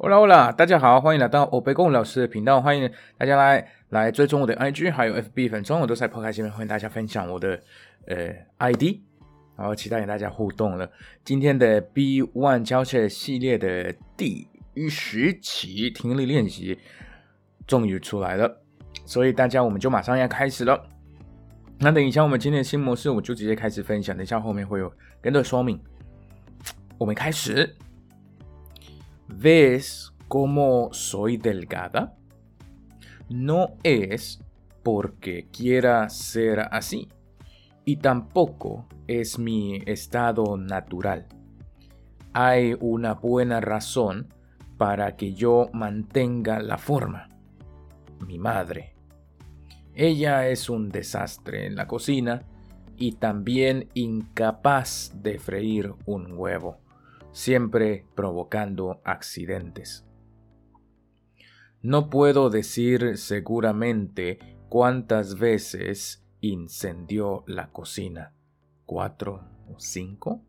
Hola Hola，大家好，欢迎来到欧贝贡老师的频道，欢迎大家来来追踪我的 IG 还有 FB 粉中，我都在破开前面欢迎大家分享我的呃 ID，然后期待与大家互动了。今天的 B One 教学系列的第十期听力练习终于出来了，所以大家我们就马上要开始了。那等一下我们今天新模式，我就直接开始分享，等一下后面会有更多说明。我们开始。¿Ves cómo soy delgada? No es porque quiera ser así y tampoco es mi estado natural. Hay una buena razón para que yo mantenga la forma. Mi madre. Ella es un desastre en la cocina y también incapaz de freír un huevo siempre provocando accidentes. No puedo decir seguramente cuántas veces incendió la cocina, cuatro o cinco,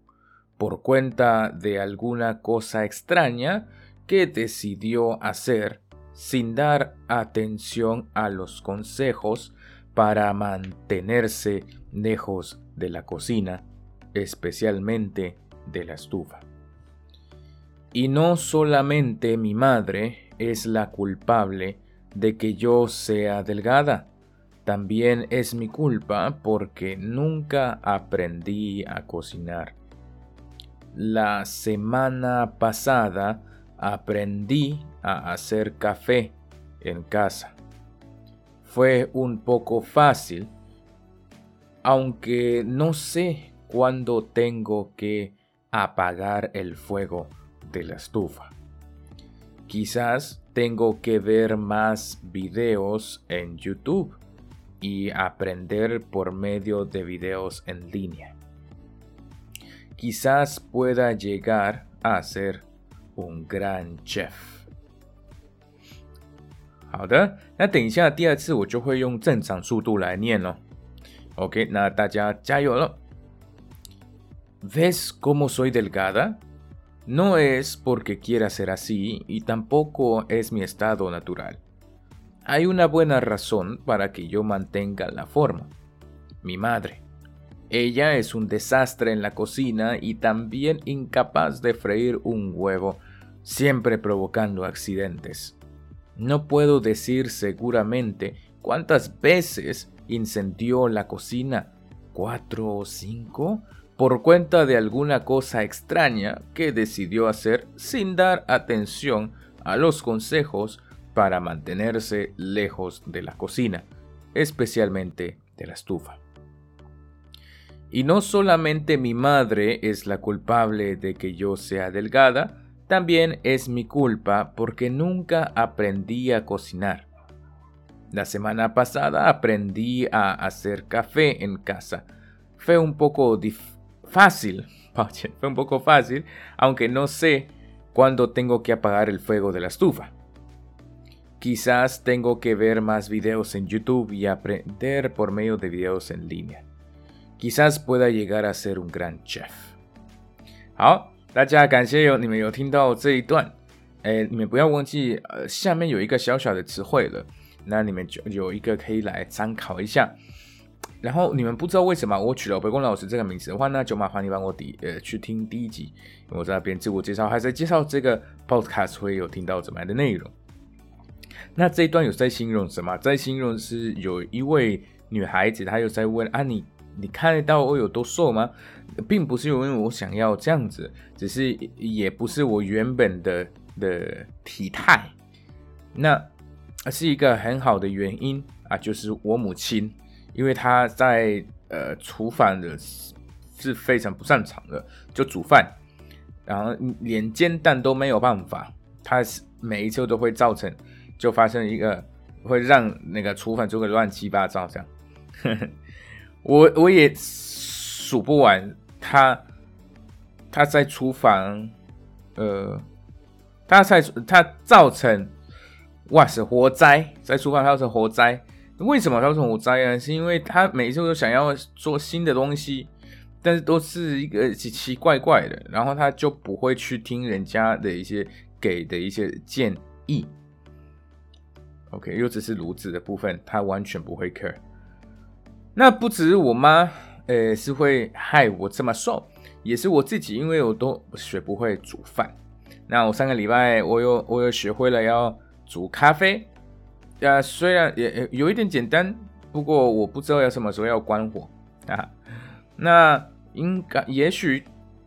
por cuenta de alguna cosa extraña que decidió hacer sin dar atención a los consejos para mantenerse lejos de la cocina, especialmente de la estufa. Y no solamente mi madre es la culpable de que yo sea delgada, también es mi culpa porque nunca aprendí a cocinar. La semana pasada aprendí a hacer café en casa. Fue un poco fácil, aunque no sé cuándo tengo que apagar el fuego de la estufa. Quizás tengo que ver más videos en YouTube y aprender por medio de videos en línea. Quizás pueda llegar a ser un gran chef. 好的，那等一下第二次我就会用正常速度来念了。OK，那大家加油了。¿Ves cómo soy delgada? No es porque quiera ser así y tampoco es mi estado natural. Hay una buena razón para que yo mantenga la forma. Mi madre. Ella es un desastre en la cocina y también incapaz de freír un huevo, siempre provocando accidentes. No puedo decir seguramente cuántas veces incendió la cocina, cuatro o cinco, por cuenta de alguna cosa extraña que decidió hacer sin dar atención a los consejos para mantenerse lejos de la cocina, especialmente de la estufa. Y no solamente mi madre es la culpable de que yo sea delgada, también es mi culpa porque nunca aprendí a cocinar. La semana pasada aprendí a hacer café en casa. Fue un poco difícil fácil, fue un poco fácil, aunque no sé cuándo tengo que apagar el fuego de la estufa. Quizás tengo que ver más videos en YouTube y aprender por medio de videos en línea. Quizás pueda llegar a ser un gran chef. 好，大家感谢有你们有听到这一段，哎，你们不要忘记，呃，下面有一个小小的词汇了， 那你们就有一个可以来参考一下。然后你们不知道为什么我取了北宫老师这个名字的话，那就麻烦你帮我第呃去听第一集，我在那边自我介绍，还在介绍这个 podcast 会有听到怎么样的内容。那这一段有在形容什么？在形容是有一位女孩子，她有在问啊，你你看得到我有多瘦吗？并不是因为我想要这样子，只是也不是我原本的的体态，那是一个很好的原因啊，就是我母亲。因为她在呃厨房的是非常不擅长的，就煮饭，然后连煎蛋都没有办法，她每一次都会造成，就发生一个会让那个厨房就会乱七八糟这样。我我也数不完他他在厨房，呃，他在他造成哇塞火灾，在厨房造成火灾。为什么造成火灾呢？是因为他每次都想要做新的东西，但是都是一个奇奇怪怪的，然后他就不会去听人家的一些给的一些建议。OK，又只是炉子的部分，他完全不会 care。那不止我妈，呃，是会害我这么瘦，也是我自己，因为我都学不会煮饭。那我上个礼拜，我又我又学会了要煮咖啡，啊，虽然也有一点简单，不过我不知道要什么时候要关火啊。那应该也许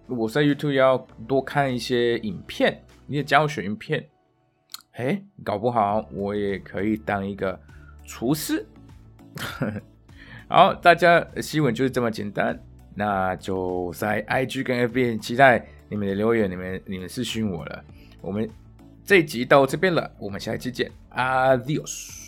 我在 YouTube 要多看一些影片，一些教学影片。哎，搞不好我也可以当一个厨师。好，大家新闻就是这么简单。那就在 IG 跟 FB 期待你们的留言，你们你们私讯我了。我们这一集到这边了，我们下一期见，Adios。